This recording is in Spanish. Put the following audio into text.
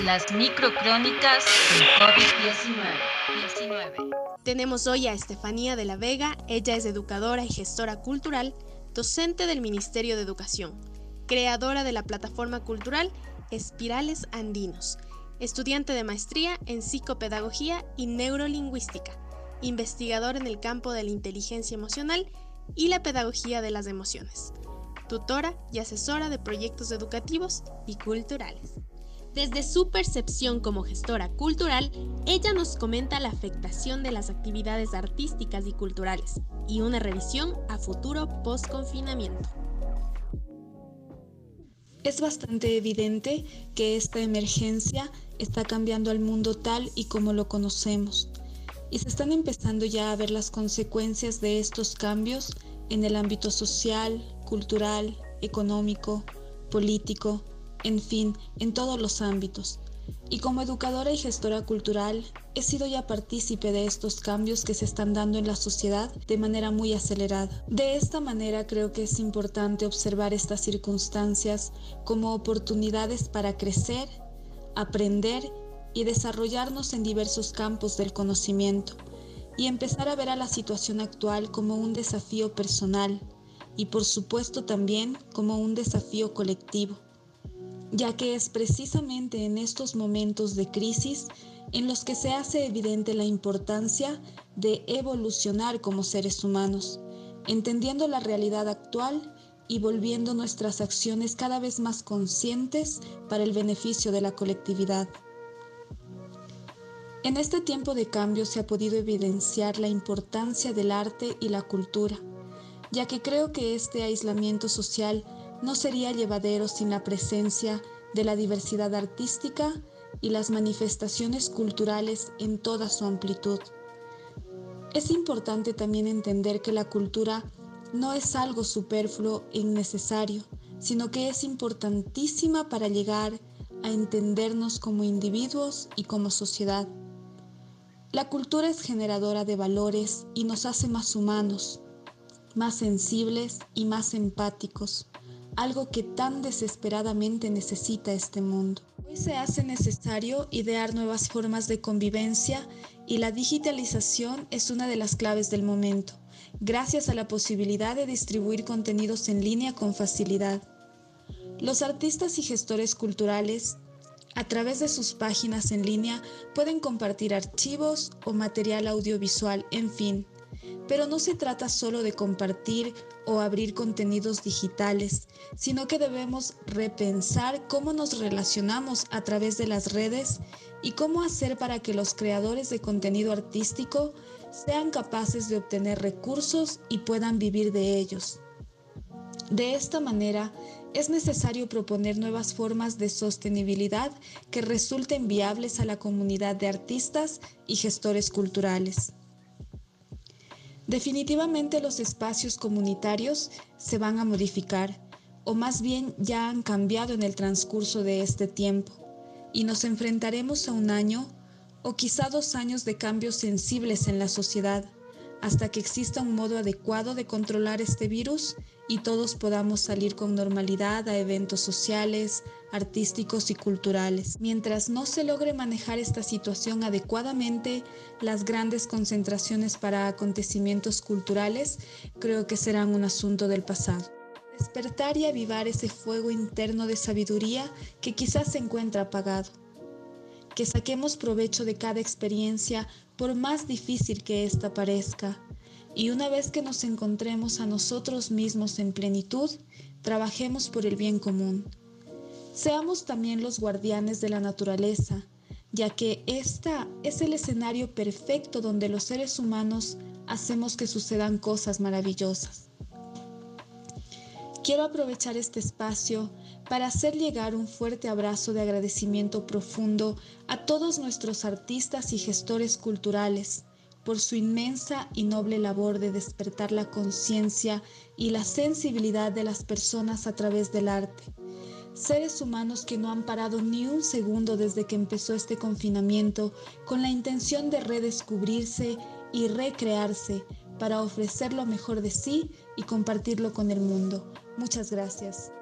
las microcrónicas del COVID-19. Tenemos hoy a Estefanía de la Vega, ella es educadora y gestora cultural, docente del Ministerio de Educación, creadora de la plataforma cultural Espirales Andinos, estudiante de maestría en psicopedagogía y neurolingüística, investigador en el campo de la inteligencia emocional y la pedagogía de las emociones, tutora y asesora de proyectos educativos y culturales. Desde su percepción como gestora cultural, ella nos comenta la afectación de las actividades artísticas y culturales y una revisión a futuro post-confinamiento. Es bastante evidente que esta emergencia está cambiando al mundo tal y como lo conocemos y se están empezando ya a ver las consecuencias de estos cambios en el ámbito social, cultural, económico, político, en fin, en todos los ámbitos. Y como educadora y gestora cultural, he sido ya partícipe de estos cambios que se están dando en la sociedad de manera muy acelerada. De esta manera creo que es importante observar estas circunstancias como oportunidades para crecer, aprender y desarrollarnos en diversos campos del conocimiento y empezar a ver a la situación actual como un desafío personal y por supuesto también como un desafío colectivo ya que es precisamente en estos momentos de crisis en los que se hace evidente la importancia de evolucionar como seres humanos, entendiendo la realidad actual y volviendo nuestras acciones cada vez más conscientes para el beneficio de la colectividad. En este tiempo de cambio se ha podido evidenciar la importancia del arte y la cultura, ya que creo que este aislamiento social no sería llevadero sin la presencia de la diversidad artística y las manifestaciones culturales en toda su amplitud. Es importante también entender que la cultura no es algo superfluo e innecesario, sino que es importantísima para llegar a entendernos como individuos y como sociedad. La cultura es generadora de valores y nos hace más humanos, más sensibles y más empáticos algo que tan desesperadamente necesita este mundo. Hoy se hace necesario idear nuevas formas de convivencia y la digitalización es una de las claves del momento, gracias a la posibilidad de distribuir contenidos en línea con facilidad. Los artistas y gestores culturales, a través de sus páginas en línea, pueden compartir archivos o material audiovisual, en fin, pero no se trata solo de compartir o abrir contenidos digitales, sino que debemos repensar cómo nos relacionamos a través de las redes y cómo hacer para que los creadores de contenido artístico sean capaces de obtener recursos y puedan vivir de ellos. De esta manera, es necesario proponer nuevas formas de sostenibilidad que resulten viables a la comunidad de artistas y gestores culturales. Definitivamente los espacios comunitarios se van a modificar, o más bien ya han cambiado en el transcurso de este tiempo, y nos enfrentaremos a un año o quizá dos años de cambios sensibles en la sociedad, hasta que exista un modo adecuado de controlar este virus y todos podamos salir con normalidad a eventos sociales, artísticos y culturales. Mientras no se logre manejar esta situación adecuadamente, las grandes concentraciones para acontecimientos culturales creo que serán un asunto del pasado. Despertar y avivar ese fuego interno de sabiduría que quizás se encuentra apagado. Que saquemos provecho de cada experiencia por más difícil que ésta parezca y una vez que nos encontremos a nosotros mismos en plenitud, trabajemos por el bien común. Seamos también los guardianes de la naturaleza, ya que esta es el escenario perfecto donde los seres humanos hacemos que sucedan cosas maravillosas. Quiero aprovechar este espacio para hacer llegar un fuerte abrazo de agradecimiento profundo a todos nuestros artistas y gestores culturales por su inmensa y noble labor de despertar la conciencia y la sensibilidad de las personas a través del arte. Seres humanos que no han parado ni un segundo desde que empezó este confinamiento con la intención de redescubrirse y recrearse para ofrecer lo mejor de sí y compartirlo con el mundo. Muchas gracias.